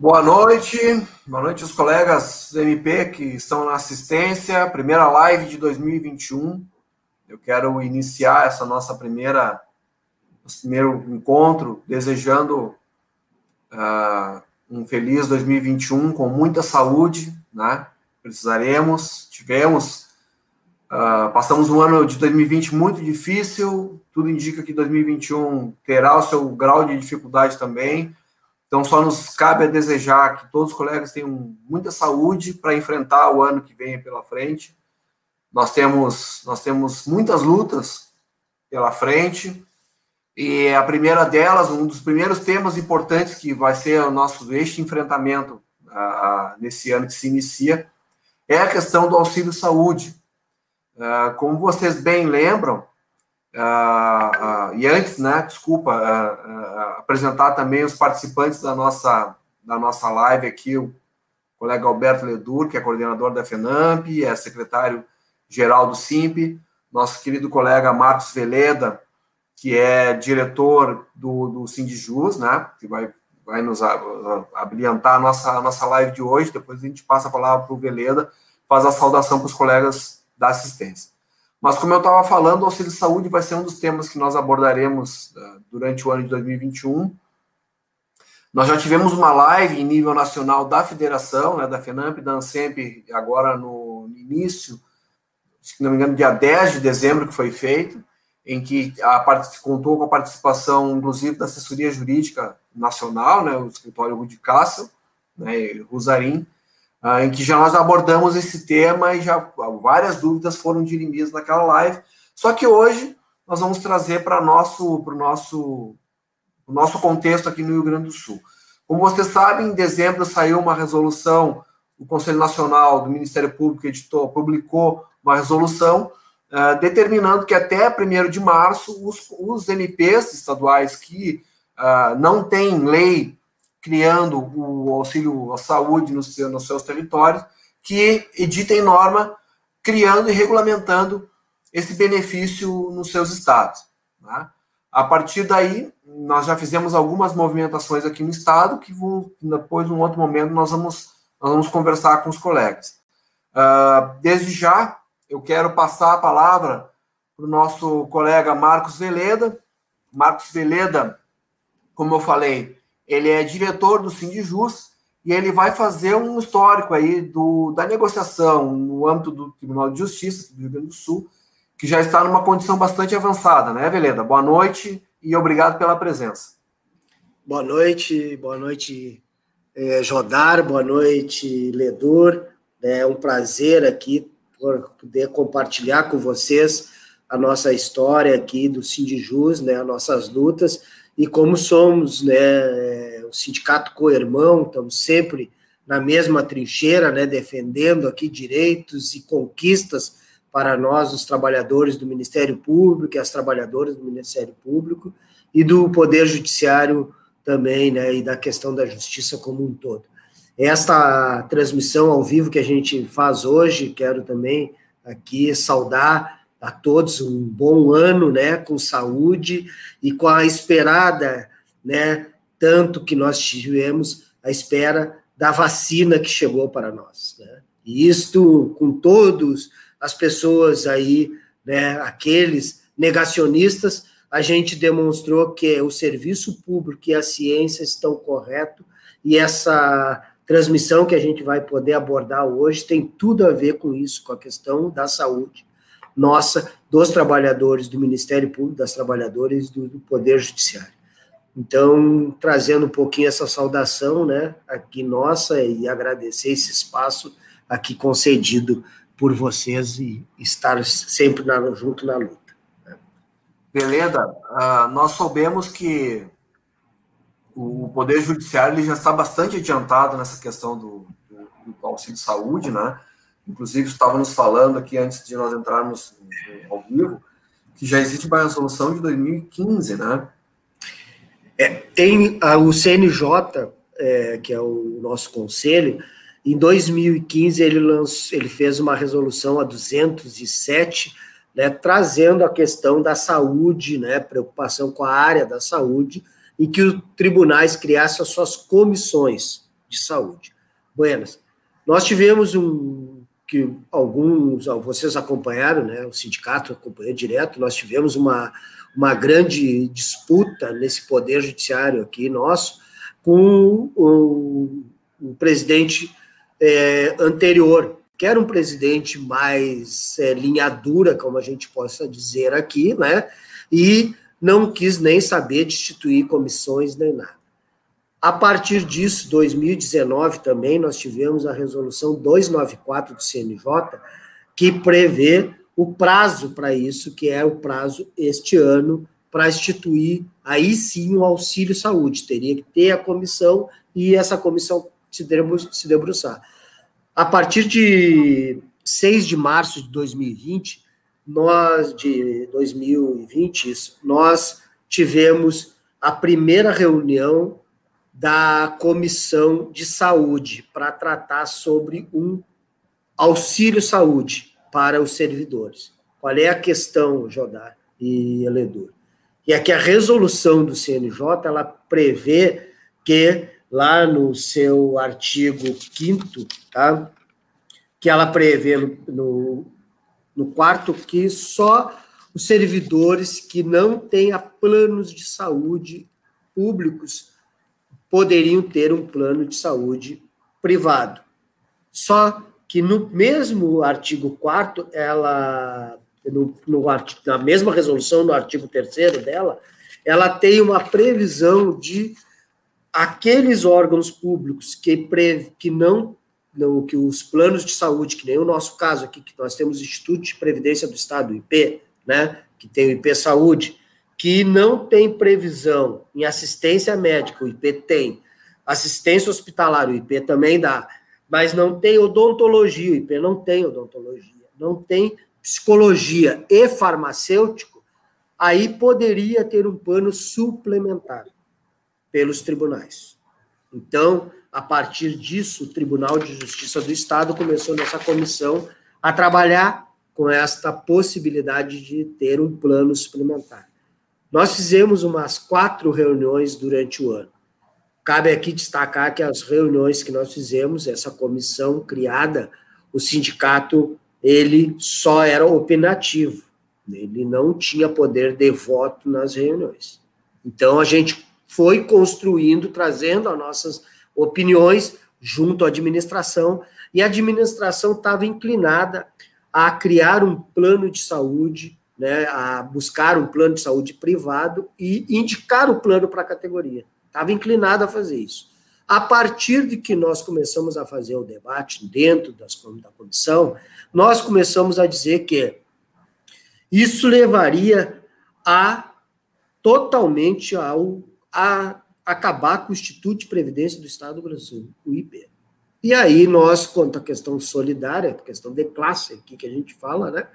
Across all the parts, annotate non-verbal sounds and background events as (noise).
Boa noite, boa noite aos colegas do MP que estão na assistência, primeira live de 2021. Eu quero iniciar essa nossa primeira, nosso primeiro encontro desejando uh, um feliz 2021 com muita saúde, né? Precisaremos, tivemos, uh, passamos um ano de 2020 muito difícil, tudo indica que 2021 terá o seu grau de dificuldade também então, só nos cabe a desejar que todos os colegas tenham muita saúde para enfrentar o ano que vem pela frente. Nós temos, nós temos muitas lutas pela frente, e a primeira delas, um dos primeiros temas importantes que vai ser o nosso este enfrentamento nesse ano que se inicia, é a questão do auxílio saúde. Uh, como vocês bem lembram, Uh, uh, e antes, né, desculpa, uh, apresentar também os participantes da nossa, da nossa live aqui, o colega Alberto Ledur, que é coordenador da FENAMP, é secretário-geral do SIMP, nosso querido colega Marcos Veleda, que é diretor do, do Sindijus, né, que vai, vai nos abrilhantar a nossa, a nossa live de hoje, depois a gente passa a palavra para o Veleda, faz a saudação para os colegas da assistência. Mas, como eu estava falando, o auxílio saúde vai ser um dos temas que nós abordaremos uh, durante o ano de 2021. Nós já tivemos uma live em nível nacional da federação, né, da FENAMP, da ANSEMP, agora no início, se não me engano, dia 10 de dezembro que foi feito, em que a parte, contou com a participação, inclusive, da assessoria jurídica nacional, né, o escritório Rudi Castle, né, Rosarim, uh, em que já nós abordamos esse tema e já várias dúvidas foram dirimidas naquela live. Só que hoje nós vamos trazer para nosso para o nosso, nosso contexto aqui no Rio Grande do Sul. Como vocês sabem, em dezembro saiu uma resolução, o Conselho Nacional do Ministério Público editou, publicou uma resolução uh, determinando que até 1 de março os, os MPs estaduais que uh, não têm lei criando o auxílio à saúde no seu, nos seus territórios, que editem norma criando e regulamentando esse benefício nos seus estados. Né? A partir daí, nós já fizemos algumas movimentações aqui no estado, que vão, depois, num outro momento, nós vamos, nós vamos conversar com os colegas. Uh, desde já, eu quero passar a palavra para o nosso colega Marcos Veleda. Marcos Veleda, como eu falei, ele é diretor do Sindijus e ele vai fazer um histórico aí do, da negociação no âmbito do Tribunal de Justiça do Rio Grande do Sul, que já está numa condição bastante avançada, né, Veleda? Boa noite e obrigado pela presença. Boa noite, boa noite, é, Jodar, boa noite, Ledor. É um prazer aqui poder compartilhar com vocês a nossa história aqui do Sindijus, né, as nossas lutas e como somos, né, é, o sindicato co-irmão, estamos sempre na mesma trincheira, né, defendendo aqui direitos e conquistas para nós, os trabalhadores do Ministério Público e as trabalhadoras do Ministério Público e do Poder Judiciário também, né, e da questão da justiça como um todo. Esta transmissão ao vivo que a gente faz hoje, quero também aqui saudar a todos um bom ano, né, com saúde e com a esperada, né, tanto que nós tivemos a espera da vacina que chegou para nós, né? E isto com todos as pessoas aí, né, aqueles negacionistas, a gente demonstrou que o serviço público e a ciência estão corretos e essa transmissão que a gente vai poder abordar hoje tem tudo a ver com isso, com a questão da saúde nossa, dos trabalhadores do Ministério Público, das trabalhadoras do, do Poder Judiciário. Então, trazendo um pouquinho essa saudação, né, aqui nossa, e agradecer esse espaço aqui concedido por vocês e estar sempre na, junto na luta. Beleza, uh, nós soubemos que o Poder Judiciário ele já está bastante adiantado nessa questão do, do, do auxílio de saúde, né? Inclusive estávamos falando aqui antes de nós entrarmos ao vivo, que já existe uma resolução de 2015, né? É, tem a, o CNJ, é, que é o nosso conselho, em 2015 ele, lançou, ele fez uma resolução a 207, né, trazendo a questão da saúde, né, preocupação com a área da saúde, e que os tribunais criassem as suas comissões, de Saúde. Buenas. Nós tivemos um que alguns, vocês acompanharam, né? O sindicato acompanhou direto. Nós tivemos uma, uma grande disputa nesse poder judiciário aqui nosso com o, o presidente é, anterior, que era um presidente mais é, linha dura, como a gente possa dizer aqui, né? E não quis nem saber de instituir comissões nem nada. A partir disso, 2019 também, nós tivemos a resolução 294 do CNJ, que prevê o prazo para isso, que é o prazo este ano, para instituir aí sim o auxílio saúde. Teria que ter a comissão e essa comissão se debruçar. A partir de 6 de março de 2020, nós, de 2020, isso, nós tivemos a primeira reunião da Comissão de Saúde para tratar sobre um auxílio saúde para os servidores. Qual é a questão, Jodar e Eledor? E é que a resolução do CNJ ela prevê que lá no seu artigo 5 tá? que ela prevê no, no, no quarto que só os servidores que não tenham planos de saúde públicos poderiam ter um plano de saúde privado. Só que no mesmo artigo 4 ela no, no, na mesma resolução, no artigo 3 dela, ela tem uma previsão de aqueles órgãos públicos que, pre, que não, não, que os planos de saúde, que nem o nosso caso aqui, que nós temos Instituto de Previdência do Estado, o IP, né, que tem o IP Saúde, que não tem previsão em assistência médica, o IP tem, assistência hospitalar, o IP também dá, mas não tem odontologia, o IP não tem odontologia, não tem psicologia e farmacêutico, aí poderia ter um pano suplementar pelos tribunais. Então, a partir disso, o Tribunal de Justiça do Estado começou nessa comissão a trabalhar com esta possibilidade de ter um plano suplementar. Nós fizemos umas quatro reuniões durante o ano. Cabe aqui destacar que as reuniões que nós fizemos, essa comissão criada, o sindicato ele só era opinativo, ele não tinha poder de voto nas reuniões. Então a gente foi construindo, trazendo as nossas opiniões junto à administração, e a administração estava inclinada a criar um plano de saúde, né, a buscar um plano de saúde privado e indicar o plano para a categoria. Estava inclinada a fazer isso. A partir de que nós começamos a fazer o debate dentro das, da comissão, nós começamos a dizer que isso levaria a totalmente ao a acabar com o Instituto de Previdência do Estado do Brasil, o IP. E aí nós, quanto à questão solidária, questão de classe aqui que a gente fala, né,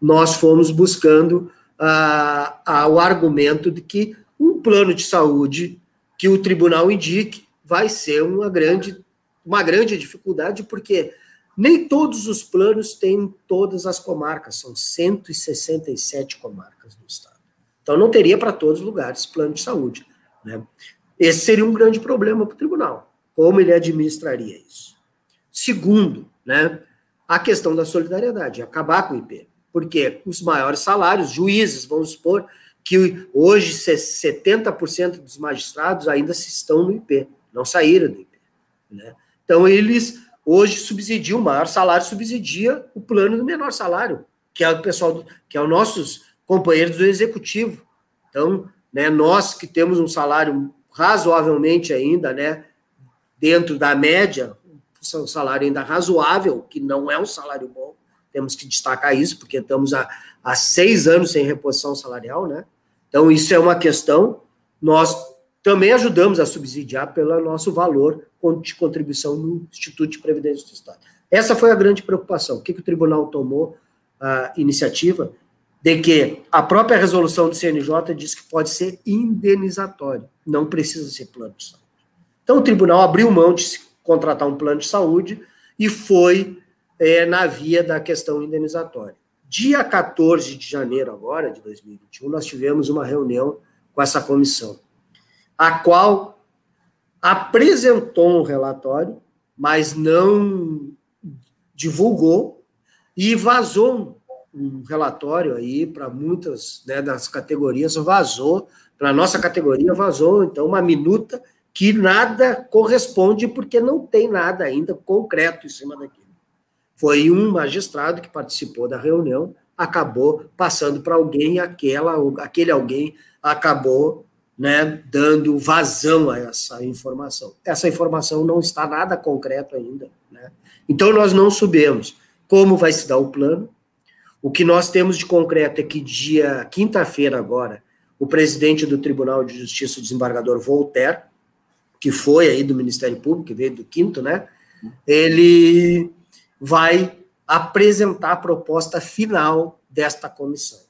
nós fomos buscando ah, ah, o argumento de que um plano de saúde que o tribunal indique vai ser uma grande, uma grande dificuldade, porque nem todos os planos têm todas as comarcas, são 167 comarcas no estado. Então não teria para todos os lugares plano de saúde. Né? Esse seria um grande problema para o tribunal. Como ele administraria isso? Segundo, né, a questão da solidariedade, acabar com o IP. Porque os maiores salários, juízes, vamos supor que hoje 70% dos magistrados ainda estão no IP não saíram do IP. Né? Então, eles hoje subsidiam, o maior salário subsidia o plano do menor salário, que é o pessoal, que é os nossos companheiros do executivo. Então, né, nós que temos um salário razoavelmente ainda, né, dentro da média, um salário ainda razoável, que não é um salário bom, temos que destacar isso, porque estamos há, há seis anos sem reposição salarial, né? Então, isso é uma questão. Nós também ajudamos a subsidiar pelo nosso valor de contribuição no Instituto de Previdência do Estado. Essa foi a grande preocupação. O que, que o tribunal tomou a iniciativa? De que a própria resolução do CNJ diz que pode ser indenizatório, não precisa ser plano de saúde. Então, o tribunal abriu mão de contratar um plano de saúde e foi é, na via da questão indenizatória. Dia 14 de janeiro, agora, de 2021, nós tivemos uma reunião com essa comissão a qual apresentou um relatório, mas não divulgou e vazou um relatório aí para muitas né, das categorias, vazou, para a nossa categoria vazou, então, uma minuta que nada corresponde, porque não tem nada ainda concreto em cima daquilo. Foi um magistrado que participou da reunião, acabou passando para alguém, aquela, aquele alguém acabou né, dando vazão a essa informação. Essa informação não está nada concreto ainda. Né? Então, nós não sabemos como vai se dar o plano. O que nós temos de concreto é que dia quinta-feira agora, o presidente do Tribunal de Justiça, o desembargador Voltaire, que foi aí do Ministério Público, que veio do quinto, né? Ele vai apresentar a proposta final desta comissão.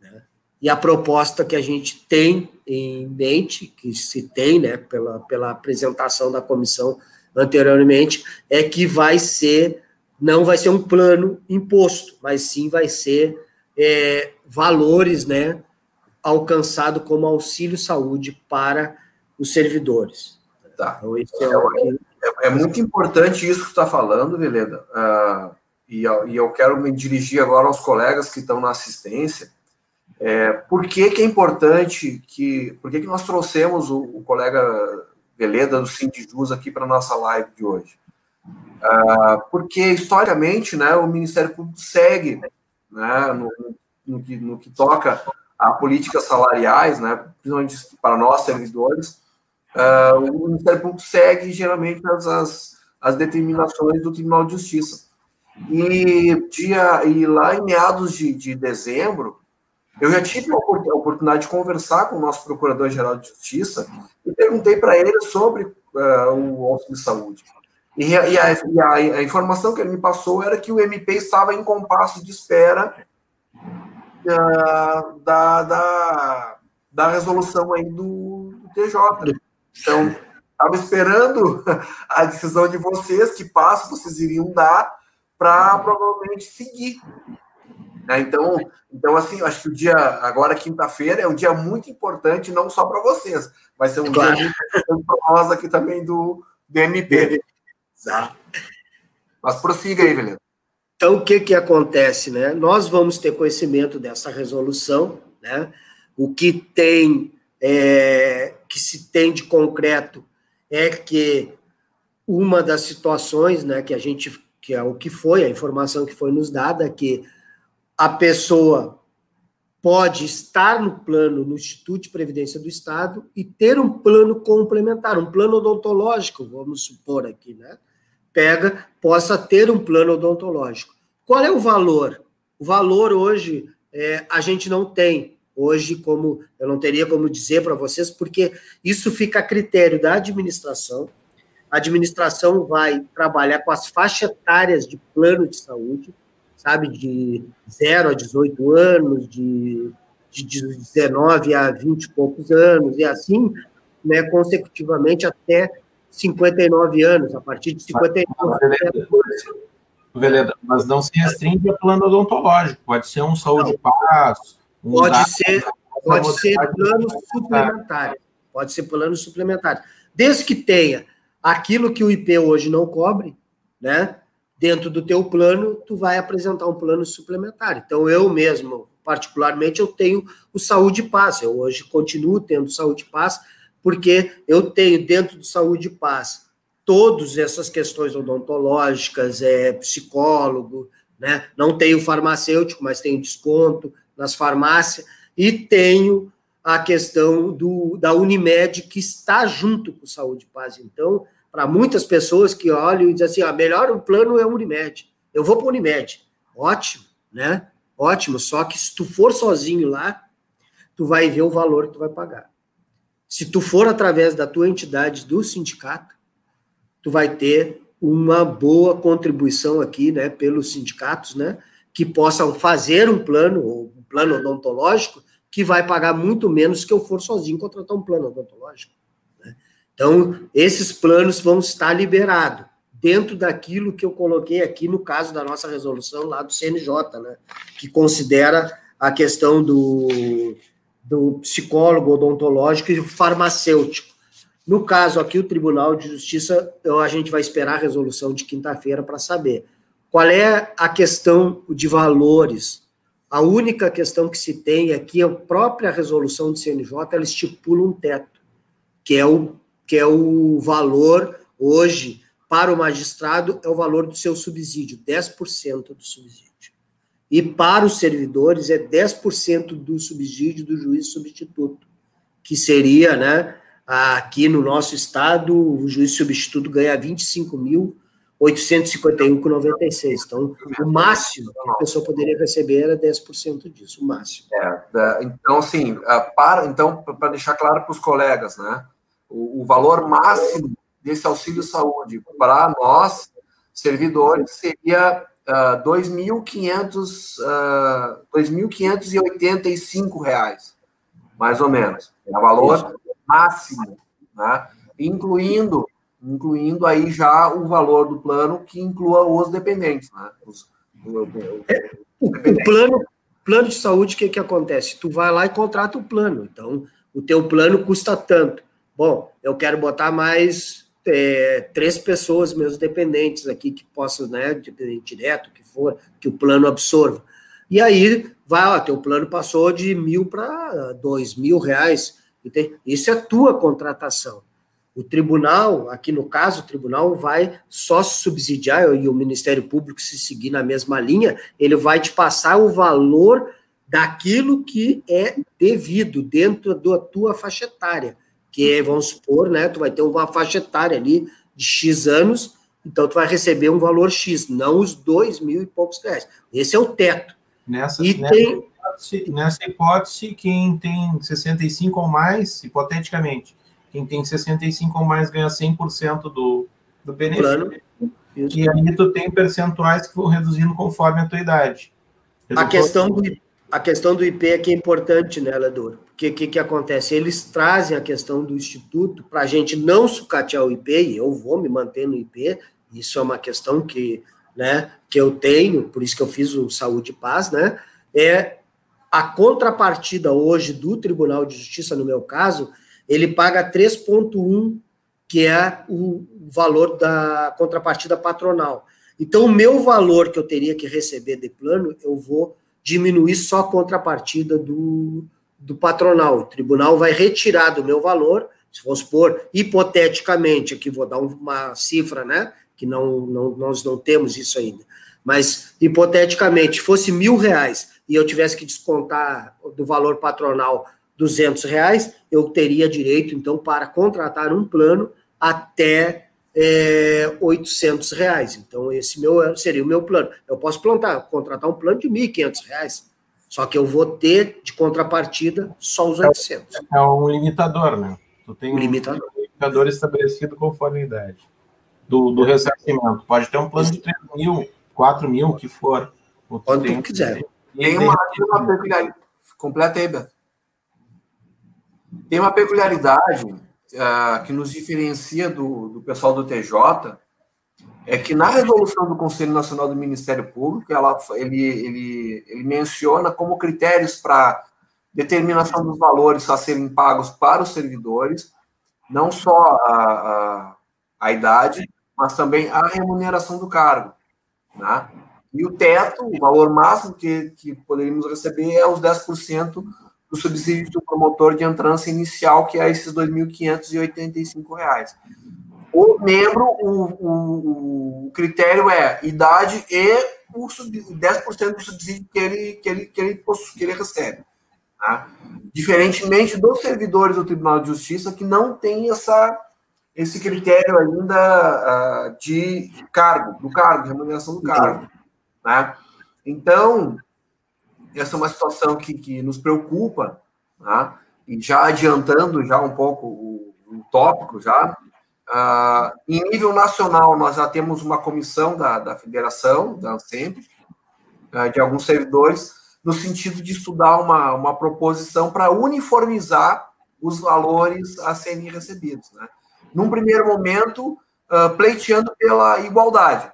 Né? E a proposta que a gente tem em mente, que se tem, né, pela, pela apresentação da comissão anteriormente, é que vai ser, não vai ser um plano imposto, mas sim vai ser é, valores, né, alcançado como auxílio saúde para os servidores. Tá. Então, esse é, é, é, é muito importante isso que está falando, Veleda. Uh, e, e, eu quero me dirigir agora aos colegas que estão na assistência. É, por que, que é importante que. Por que, que nós trouxemos o, o colega Veleda do Sindijus aqui para a nossa live de hoje? Uh, porque, historicamente, né, o Ministério Público segue né, no, no, que, no que toca a políticas salariais, né, principalmente para nós, servidores, uh, o Ministério Público segue geralmente as, as, as, determinações do Tribunal de Justiça. E, dia, e lá em meados de, de dezembro, eu já tive a oportunidade de conversar com o nosso Procurador-Geral de Justiça e perguntei para ele sobre uh, o auxílio de saúde. E, e, a, e a, a, informação que ele me passou era que o MP estava em compasso de espera uh, da, da, da resolução aí do TJ. Então, estava esperando a decisão de vocês, que passo vocês iriam dar para provavelmente seguir. Né? Então, então, assim, acho que o dia, agora, quinta-feira, é um dia muito importante, não só para vocês, vai ser um claro. dia muito importante para nós aqui também do, do MP. Exato. Mas prossiga aí, Velho. Então, o que, que acontece? Né? Nós vamos ter conhecimento dessa resolução, né? o que tem é, que se tem de concreto é que uma das situações, né, que a gente, que é o que foi, a informação que foi nos dada, é que a pessoa pode estar no plano no Instituto de Previdência do Estado e ter um plano complementar, um plano odontológico, vamos supor aqui, né? Pega, possa ter um plano odontológico. Qual é o valor? O valor hoje é, a gente não tem hoje, como eu não teria como dizer para vocês, porque isso fica a critério da administração. A administração vai trabalhar com as faixas etárias de plano de saúde, sabe, de 0 a 18 anos, de, de 19 a 20 e poucos anos, e assim, né, consecutivamente até 59 anos, a partir de 59 anos. Veleda, mas não se restringe a plano odontológico, pode ser um saúde não. passo, Pode ser, pode ser plano suplementar. Pode ser plano suplementar. Desde que tenha aquilo que o IP hoje não cobre, né? Dentro do teu plano, tu vai apresentar um plano suplementar. Então, eu mesmo, particularmente, eu tenho o Saúde Paz. Eu hoje continuo tendo Saúde Paz, porque eu tenho dentro do Saúde Paz todas essas questões odontológicas, é, psicólogo, né? Não tenho farmacêutico, mas tenho desconto, nas farmácias, e tenho a questão do, da Unimed, que está junto com Saúde Paz. Então, para muitas pessoas que olham e dizem assim, ah, melhor o plano é o Unimed. Eu vou para o Unimed. Ótimo, né? Ótimo, só que se tu for sozinho lá, tu vai ver o valor que tu vai pagar. Se tu for através da tua entidade do sindicato, tu vai ter uma boa contribuição aqui, né, pelos sindicatos, né, que possam fazer um plano, plano odontológico que vai pagar muito menos que eu for sozinho contratar um plano odontológico. Né? Então, esses planos vão estar liberados dentro daquilo que eu coloquei aqui no caso da nossa resolução lá do CNJ, né? que considera a questão do, do psicólogo odontológico e farmacêutico. No caso aqui, o Tribunal de Justiça, a gente vai esperar a resolução de quinta-feira para saber qual é a questão de valores. A única questão que se tem é que a própria resolução do CNJ ela estipula um teto, que é o, que é o valor hoje para o magistrado é o valor do seu subsídio, 10% do subsídio. E para os servidores é 10% do subsídio do juiz substituto, que seria, né, aqui no nosso estado, o juiz substituto ganha 25.851,96. Então, o máximo que a pessoa poderia receber era 10% disso, o máximo. É, então, assim, para, então, para deixar claro para os colegas, né, o, o valor máximo desse auxílio saúde para nós, servidores, seria uh, 2.500, uh, 2.585 reais, mais ou menos. É o valor máximo, né? incluindo, incluindo aí já o valor do plano que inclua os dependentes. Né? Os, o, o, o, o plano, plano de saúde, o que, que acontece? Tu vai lá e contrata o plano. Então, o teu plano custa tanto. Bom, eu quero botar mais é, três pessoas, meus dependentes aqui, que possam, né, dependente direto, que for, que o plano absorva. E aí, vai, ó, teu plano passou de mil para dois mil reais. Isso é tua contratação. O tribunal, aqui no caso, o tribunal vai só subsidiar, e o Ministério Público, se seguir na mesma linha, ele vai te passar o valor daquilo que é devido dentro da tua faixa etária que é, vamos supor, né, tu vai ter uma faixa etária ali de X anos, então tu vai receber um valor X, não os dois mil e poucos reais. Esse é o teto. Nessa, e nessa, tem... hipótese, nessa hipótese, quem tem 65 ou mais, hipoteticamente, quem tem 65 ou mais ganha 100% do, do benefício. E aí tu tem percentuais que vão reduzindo conforme a tua idade. A questão, do, a questão do IP é que é importante, né, Ledor? que, que, que acontece? Eles trazem a questão do instituto para a gente não sucatear o IP, e eu vou me manter no IP, isso é uma questão que, né, que eu tenho, por isso que eu fiz o Saúde e Paz, né, é a contrapartida hoje do Tribunal de Justiça, no meu caso, ele paga 3,1, que é o valor da contrapartida patronal. Então, o meu valor que eu teria que receber de plano, eu vou diminuir só a contrapartida do, do patronal. O tribunal vai retirar do meu valor, se for supor, hipoteticamente, aqui vou dar uma cifra, né? Que não, não, nós não temos isso ainda. Mas, hipoteticamente, fosse mil reais e eu tivesse que descontar do valor patronal 200 reais, eu teria direito, então, para contratar um plano até é, 800 reais. Então, esse meu seria o meu plano. Eu posso plantar, contratar um plano de 1.500 reais. Só que eu vou ter de contrapartida só os 800. É um limitador, né? Tu tem um limitador, um limitador estabelecido conforme a idade do, do ressarcimento. Pode ter um plano de 3 mil, 4 mil, o que for. Quando tu quiser. Tem uma, uma peculiaridade. Completa aí, Beto. Tem uma peculiaridade uh, que nos diferencia do, do pessoal do TJ, é que na resolução do Conselho Nacional do Ministério Público, ela, ele, ele, ele menciona como critérios para determinação dos valores a serem pagos para os servidores, não só a, a, a idade, mas também a remuneração do cargo. Né? E o teto, o valor máximo que, que poderíamos receber é os 10% do subsídio do promotor de entrança inicial, que é esses R$ 2.585 o membro, o, o, o critério é idade e o 10% do subsídio que ele, que ele, que ele, que ele recebe. Tá? Diferentemente dos servidores do Tribunal de Justiça, que não tem essa, esse critério ainda uh, de cargo, do cargo, remuneração do cargo. Né? Então, essa é uma situação que, que nos preocupa, tá? e já adiantando já um pouco o, o tópico, já, Uh, em nível nacional, nós já temos uma comissão da, da federação, da ANSEMP, uh, de alguns servidores, no sentido de estudar uma, uma proposição para uniformizar os valores a serem recebidos. Né? Num primeiro momento, uh, pleiteando pela igualdade,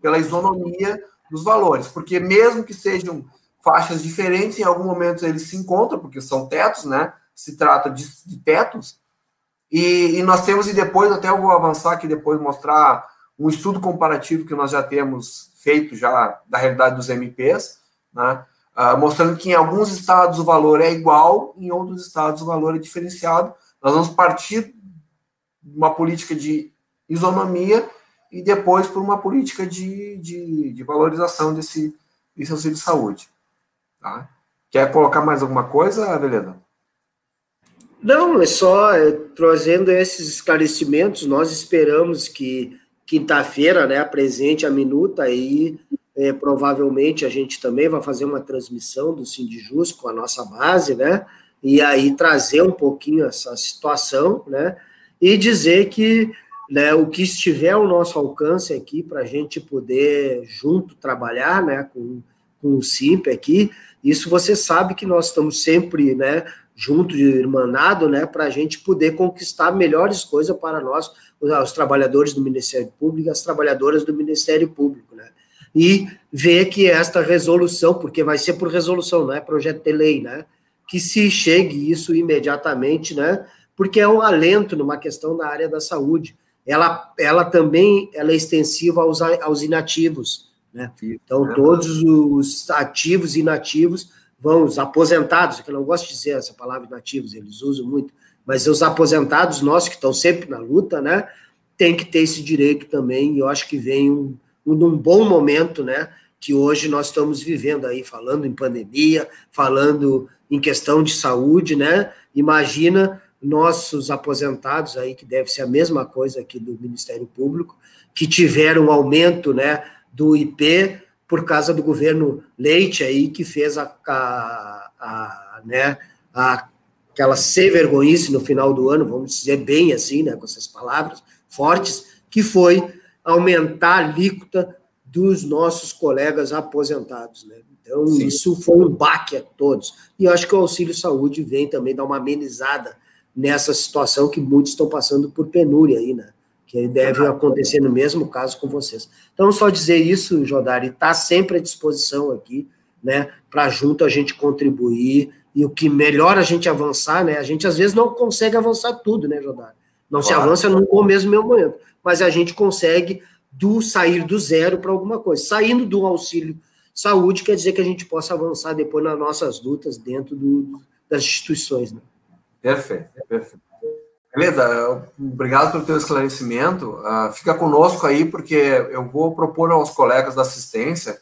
pela isonomia dos valores, porque mesmo que sejam faixas diferentes, em algum momento eles se encontram, porque são tetos, né? Se trata de, de tetos, E, e, nós temos, e depois até eu vou avançar aqui, depois mostrar um estudo comparativo que nós já temos feito já da realidade dos MPs, né? Uh, mostrando que em alguns estados o valor é igual, em outros estados o valor é diferenciado. Nós vamos partir de uma política de isonomia e depois por uma política de, de, de valorização desse, desse auxílio de saúde. Tá? Quer colocar mais alguma coisa, Aveleda? Não, é só é, trazendo esses esclarecimentos. Nós esperamos que quinta-feira, né, apresente a minuta aí. É, provavelmente a gente também vai fazer uma transmissão do Sindijus com a nossa base, né? E aí trazer um pouquinho essa situação, né? E dizer que né, o que estiver ao nosso alcance aqui para a gente poder junto trabalhar, né, com, com o SIMP aqui, isso você sabe que nós estamos sempre, né, junto de irmanado, né, para a gente poder conquistar melhores coisas para nós, os, os, trabalhadores do Ministério Público, as trabalhadoras do Ministério Público, né, e ver que esta resolução, porque vai ser por resolução, não é projeto de lei, né, que se chegue isso imediatamente, né, porque é um alento numa questão da área da saúde. Ela, ela também ela é extensiva aos, aos inativos, né? Então, todos os ativos e inativos vão, os aposentados, que eu não gosto de dizer essa palavra inativos, eles usam muito, mas os aposentados nossos, que estão sempre na luta, né, tem que ter esse direito também, e eu acho que vem um, um, bom momento, né, que hoje nós estamos vivendo aí, falando em pandemia, falando em questão de saúde, né, imagina nossos aposentados aí, que deve ser a mesma coisa aqui do Ministério Público, que tiveram um aumento, né, do IP por causa do governo Leite aí que fez a, a, a né, a, aquela ser vergonhice no final do ano, vamos dizer bem assim, né, com essas palavras fortes, que foi aumentar a alíquota dos nossos colegas aposentados, né? Então, Sim. isso foi um baque a todos. E eu acho que o auxílio saúde vem também dar uma amenizada nessa situação que muitos estão passando por penúria aí, né? Que deve acontecer no mesmo caso com vocês. Então, só dizer isso, Jodari, está sempre à disposição aqui, né, para junto a gente contribuir e o que melhor a gente avançar, né, a gente às vezes não consegue avançar tudo, né, Jodari? Não claro. se avança no mesmo momento, mas a gente consegue do sair do zero para alguma coisa. Saindo do auxílio saúde quer dizer que a gente possa avançar depois nas nossas lutas dentro do, das instituições, né? Perfeito, perfeito. Beleza, obrigado pelo teu esclarecimento. Uh, fica conosco aí, porque eu vou propor aos colegas da assistência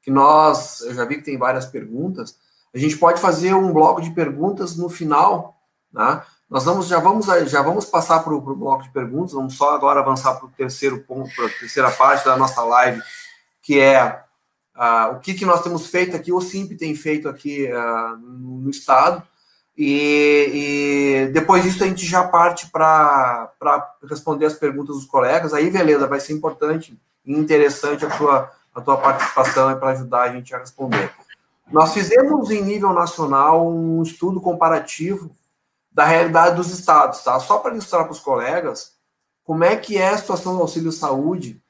que nós, eu já vi que tem várias perguntas, a gente pode fazer um bloco de perguntas no final, né? Nós vamos, já vamos, já vamos passar para o bloco de perguntas, vamos só agora avançar para o terceiro ponto, para a terceira parte da nossa live, que é uh, o que, que nós temos feito aqui, o SIMP tem feito aqui uh, no, no Estado, e, e, depois disso a gente já parte para responder as perguntas dos colegas. Aí, beleza, vai ser importante e interessante a tua, a tua participação para ajudar a gente a responder. Nós fizemos em nível nacional um estudo comparativo da realidade dos estados, tá? Só para ilustrar para os colegas como é que é a situação do auxílio saúde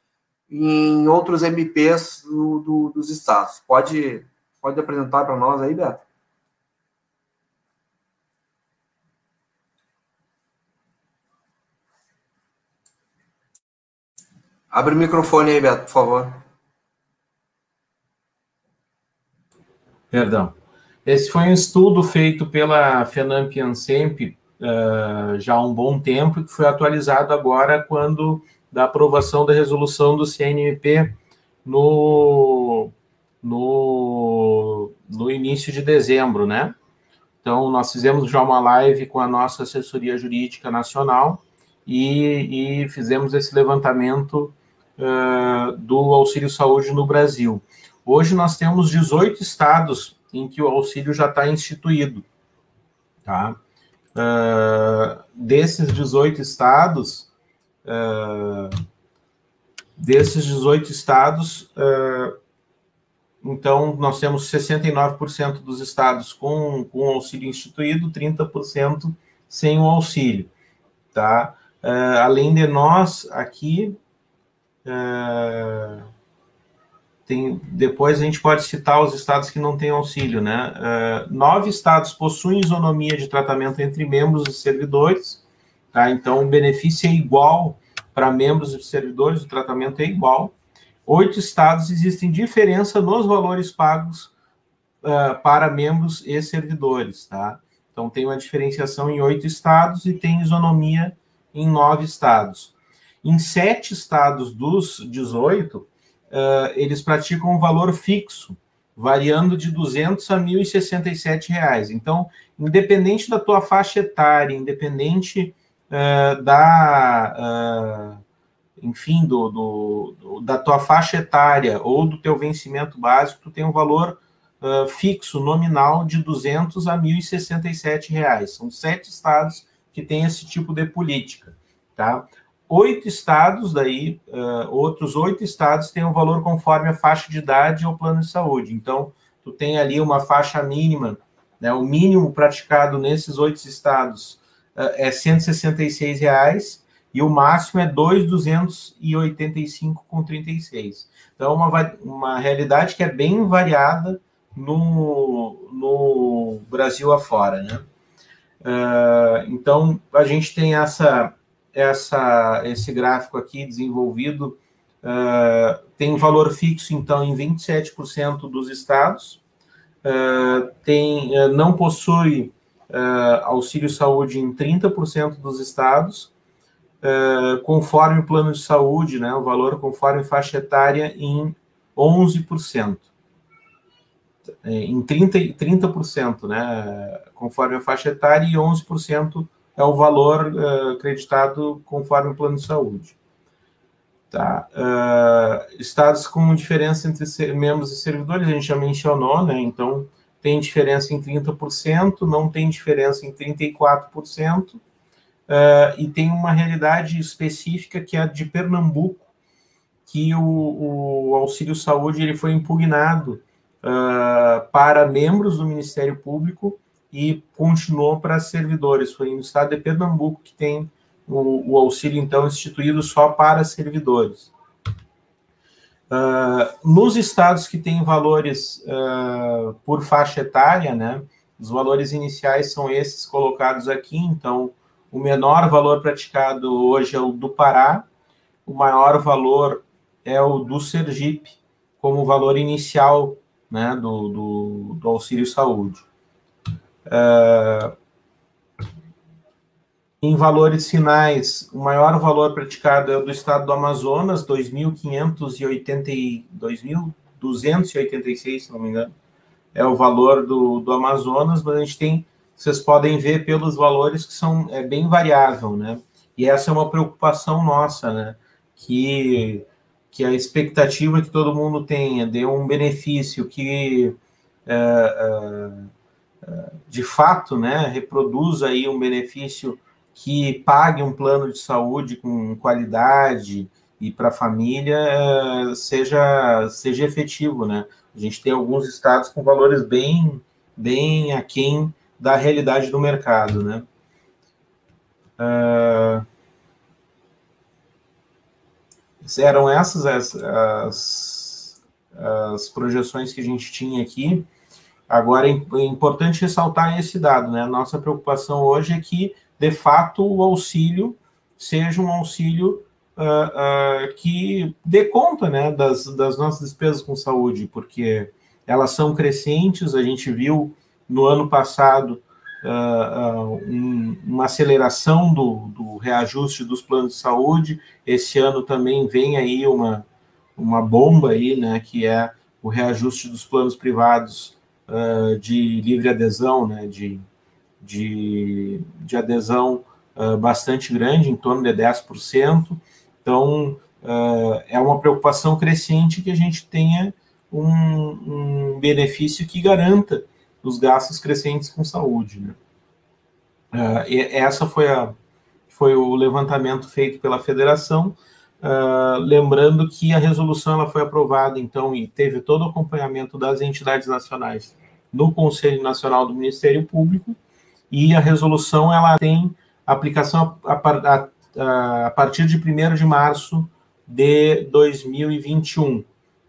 em outros MPs do, do, dos estados. Pode, pode apresentar para nós aí, Beto? Abre o microfone aí, Beto, por favor. Perdão. Esse foi um estudo feito pela Fenamp Ansemp uh, já há um bom tempo, que foi atualizado agora quando da aprovação da resolução do CNMP no, no, no início de dezembro, né? Então, nós fizemos já uma live com a nossa assessoria jurídica nacional e, e fizemos esse levantamento uh, do auxílio saúde no Brasil. Hoje nós temos 18 estados em que o auxílio já está instituído. Tá? Uh, desses 18 estados, uh, desses 18 estados, uh, então nós temos 69% dos estados com, com auxílio instituído, 30% sem o auxílio. Tá? além de nós, aqui, é, tem, depois a gente pode citar os estados que não têm auxílio, né? É, nove estados possuem isonomia de tratamento entre membros e servidores, Tá? Então, o benefício é igual para membros e servidores, o tratamento é igual. Oito estados existem diferença nos valores pagos uh, para membros e servidores. Tá? Então, tem uma diferenciação em oito estados e tem isonomia em nove estados. Em sete estados dos 18, uh, eles praticam um valor fixo, variando de 200 a 1.067 reais. Então, independente da tua faixa etária, independente uh, da, uh, enfim, do, do, do, da tua faixa etária ou do teu vencimento básico, tu tem um valor uh, fixo, nominal, de 200 a 1.067 reais. São sete estados que têm esse tipo de política, tá? Oito estados, daí, uh, outros oito estados têm um valor conforme a faixa de idade ou plano de saúde. Então, tu tem ali uma faixa mínima, né, o mínimo praticado nesses oito estados uh, é 166 reais, e o máximo é 2.285,36. Então, uma, uma realidade que é bem variada no, no Brasil afora, né? Uh, então, a gente tem essa, essa, esse gráfico aqui desenvolvido, uh, tem um valor fixo, então, em 27% dos estados, uh, tem, não possui auxílio saúde em 30% dos estados, conforme o plano de saúde, né, o valor conforme faixa etária em 11%. É, em 30%, 30% né, conforme a faixa etária, e 11% é o valor uh, acreditado conforme o plano de saúde. Tá? Uh, estados com diferença entre membros e servidores, a gente já mencionou, né? então tem diferença em 30%, não tem diferença em 34%, uh, e tem uma realidade específica que é a de Pernambuco, que o, o auxílio saúde ele foi impugnado uh, para membros do Ministério Público e continuou para servidores. Foi no estado de Pernambuco que tem o, o auxílio, então, instituído só para servidores. Uh, nos estados que têm valores uh, por faixa etária, né, os valores iniciais são esses colocados aqui, então, o menor valor praticado hoje é o do Pará, o maior valor é o do Sergipe, como valor inicial né, do, do, do auxílio saúde. Uh, em valores finais, o maior valor praticado é o do estado do Amazonas, 2.286, se não me engano, é o valor do, do Amazonas, mas a gente tem, vocês podem ver pelos valores que são é bem variável, né? E essa é uma preocupação nossa, né? Que que a expectativa que todo mundo tenha de um benefício que é, é, de fato né, reproduza aí um benefício que pague um plano de saúde com qualidade e para a família seja, seja efetivo. Né? A gente tem alguns estados com valores bem, bem aquém da realidade do mercado. Né? Uh, eram essas as, as, as, projeções que a gente tinha aqui. Agora, é, é importante ressaltar esse dado, né? A nossa preocupação hoje é que, de fato, o auxílio seja um auxílio uh, uh, que dê conta né, das, das nossas despesas com saúde, porque elas são crescentes, a gente viu no ano passado uh, um, uma aceleração do, do, reajuste dos planos de saúde. Esse ano também vem aí uma, uma bomba aí, né, que é o reajuste dos planos privados uh, de livre adesão, né, de, de, de adesão uh, bastante grande, em torno de 10%. Então, é uma preocupação crescente que a gente tenha um, um benefício que garanta dos gastos crescentes com saúde. Né? Uh, essa foi, a, foi o levantamento feito pela federação, uh, lembrando que a resolução ela foi aprovada, então, e teve todo o acompanhamento das entidades nacionais no Conselho Nacional do Ministério Público, e a resolução ela tem aplicação a, a, a, a partir de 1 de março de 2021.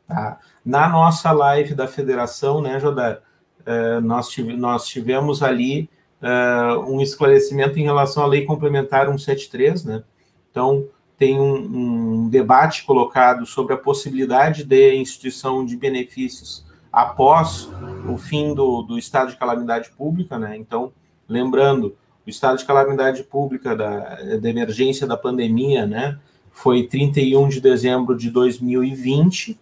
Tá? Na nossa live da federação, né, Jodar, eh, nós, tive, nós tivemos ali uh, um esclarecimento em relação à lei complementar 173, né? Então, tem um, um, debate colocado sobre a possibilidade de instituição de benefícios após o fim do, do estado de calamidade pública, né? Então, lembrando, o estado de calamidade pública da, da emergência da pandemia, né? Foi 31 de dezembro de 2020,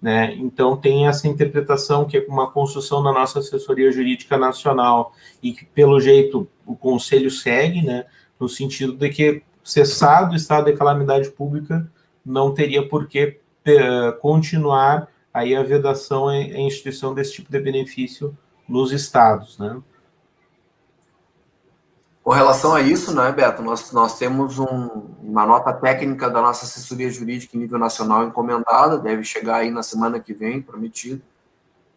né? Então, tem essa interpretação que é uma construção da nossa assessoria jurídica nacional e que, pelo jeito, o Conselho segue, né? no sentido de que, cessado o estado de calamidade pública, não teria por que uh, continuar aí a vedação em, instituição desse tipo de benefício nos estados. Né? Com relação a isso, né, Beto, nós, nós temos um, uma nota técnica da nossa assessoria jurídica em nível nacional encomendada, deve chegar aí na semana que vem, prometido,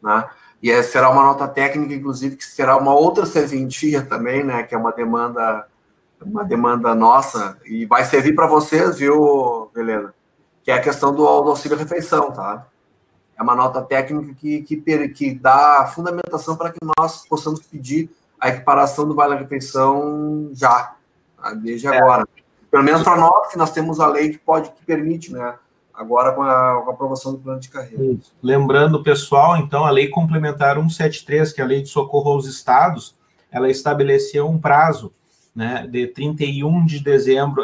né, e essa será uma nota técnica, inclusive, que será uma outra serventia também, né, que é uma demanda, uma demanda nossa, e vai servir para vocês, viu, Helena, que é a questão do, do auxílio-refeição, tá? É uma nota técnica que, que, que dá fundamentação para que nós possamos pedir a equiparação do vale-refeição já, tá? desde é. agora. Pelo menos para nós, que nós temos a lei que pode, que permite, né? Agora com a, com a aprovação do plano de carreira. Lembrando, pessoal, então, a lei complementar 173, que é a lei de socorro aos estados, ela estabeleceu um prazo né, de 31 de dezembro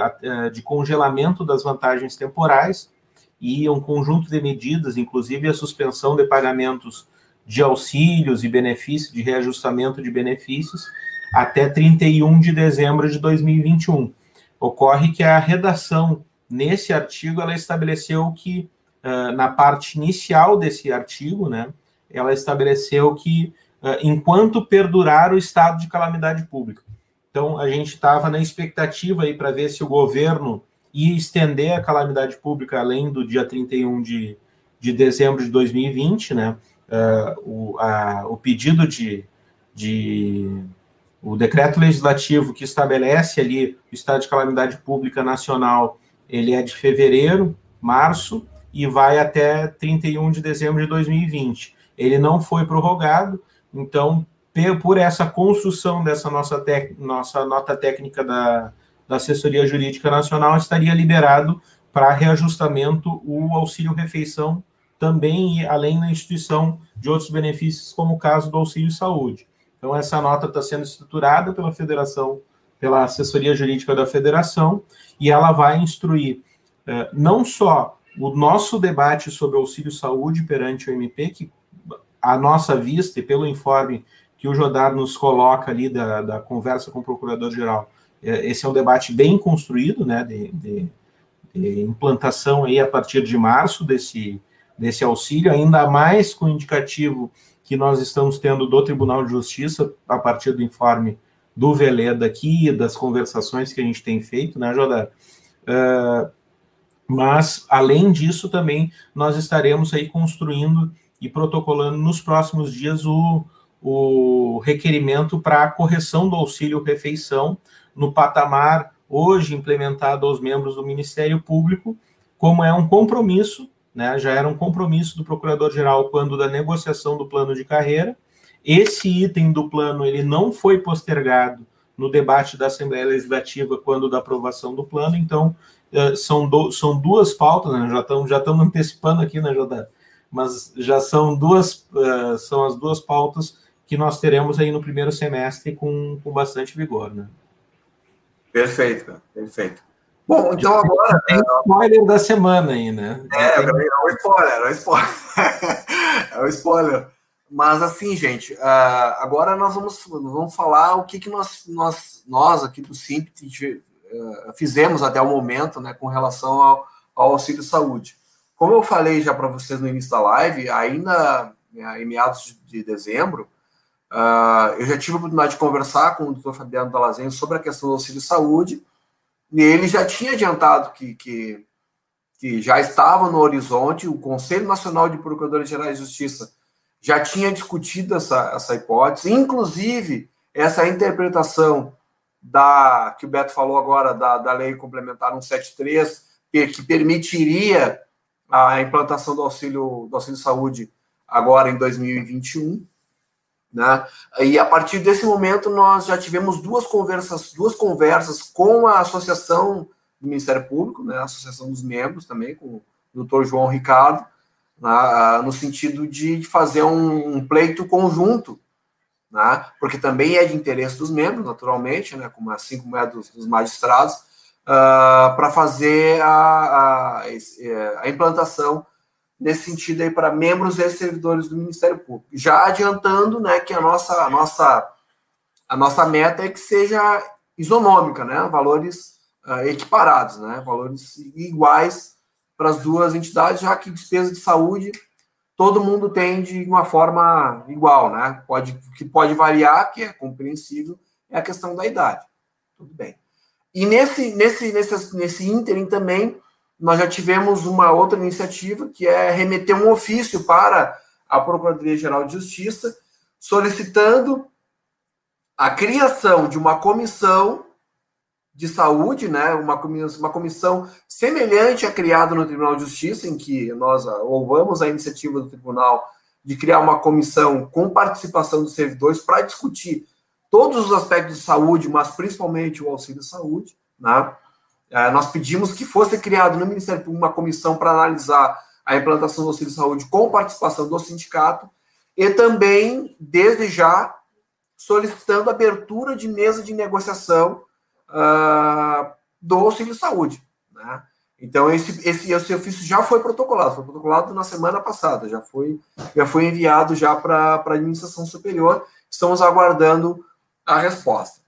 de congelamento das vantagens temporais e um conjunto de medidas, inclusive a suspensão de pagamentos de auxílios e benefícios, de reajustamento de benefícios, até 31 de dezembro de 2021. Ocorre que a redação nesse artigo ela estabeleceu que, uh, na parte inicial desse artigo, né, ela estabeleceu que, uh, enquanto perdurar o estado de calamidade pública. Então, a gente estava na expectativa aí para ver se o governo ia estender a calamidade pública além do dia 31 de, de dezembro de 2020, né? uh, o, a, o pedido de, de o decreto legislativo que estabelece ali o estado de calamidade pública nacional, ele é de fevereiro, março e vai até 31 de dezembro de 2020. Ele não foi prorrogado, então por essa construção dessa nossa, tec, nossa nota técnica da, da assessoria jurídica nacional estaria liberado para reajustamento o auxílio refeição também além da instituição de outros benefícios, como o caso do auxílio saúde. Então, essa nota está sendo estruturada pela federação, pela assessoria jurídica da federação, e ela vai instruir eh, não só o nosso debate sobre auxílio saúde perante o MP, que a nossa vista e pelo informe que o Jodar nos coloca ali da, da conversa com o procurador-geral, eh, esse é um debate bem construído, né, de, de, de implantação aí a partir de março desse, desse auxílio, ainda mais com o indicativo que nós estamos tendo do Tribunal de Justiça, a partir do informe do Veleda aqui, das conversações que a gente tem feito, né, Jodar? Uh, mas, além disso, também nós estaremos aí construindo e protocolando nos próximos dias o, o requerimento para a correção do auxílio refeição no patamar hoje implementado aos membros do Ministério Público, como é um compromisso né, já era um compromisso do procurador-geral quando da negociação do plano de carreira. Esse item do plano ele não foi postergado no debate da Assembleia Legislativa quando da aprovação do plano, então eh, são, do, são duas pautas, né, já estamos já antecipando aqui, né, Jodá? Mas já são duas uh, são as duas pautas que nós teremos aí no primeiro semestre com, com bastante vigor, né? Perfeito, perfeito. Bom, então agora. Tem spoiler da semana aí, né? É, é um spoiler, é um spoiler. (laughs) é um spoiler. Mas assim, gente, uh, agora nós vamos, vamos falar o que, que nós, nós, nós aqui do Simples uh, fizemos até o momento né, com relação ao, ao auxílio saúde. Como eu falei já para vocês no início da live, ainda né, em meados de dezembro, uh, eu já tive a oportunidade de conversar com o doutor Fabiano Dalazenho sobre a questão do auxílio saúde e ele já tinha adiantado que, que, que já estava no horizonte, o Conselho Nacional de Procuradores Gerais de Justiça já tinha discutido essa, essa hipótese, inclusive essa interpretação da que o Beto falou agora da, da lei complementar 173, que, que permitiria a implantação do auxílio do auxílio saúde agora em 2021. Né? E a partir desse momento nós já tivemos duas conversas, duas conversas com a associação do Ministério Público, né, a associação dos membros também, com o doutor João Ricardo, né, no sentido de fazer um, um pleito conjunto, né, porque também é de interesse dos membros, naturalmente, né, como, assim como é dos, dos magistrados, uh, para fazer a, a, a implantação nesse sentido aí para membros e servidores do Ministério Público. Já adiantando, né, que a nossa a nossa a nossa meta é que seja isonômica, né, valores uh, equiparados, né, valores iguais para as duas entidades, já que despesa de saúde todo mundo tem de uma forma igual, né? Pode que pode variar, que é compreensível, é a questão da idade. Tudo bem. E nesse nesse nesse nesse ínterim também nós já tivemos uma outra iniciativa, que é remeter um ofício para a Procuradoria-Geral de Justiça, solicitando a criação de uma comissão de saúde, né, uma, uma comissão semelhante à criada no Tribunal de Justiça, em que nós louvamos a iniciativa do Tribunal de criar uma comissão com participação dos servidores para discutir todos os aspectos de saúde, mas principalmente o auxílio saúde, né? É, nós pedimos que fosse criado no Ministério Público uma comissão para analisar a implantação do auxílio de saúde com participação do sindicato e também, desde já, solicitando abertura de mesa de negociação uh, do auxílio de saúde. Né? Então, esse, esse, esse ofício já foi protocolado, foi protocolado na semana passada, já foi, já foi enviado já para a administração superior, estamos aguardando a resposta.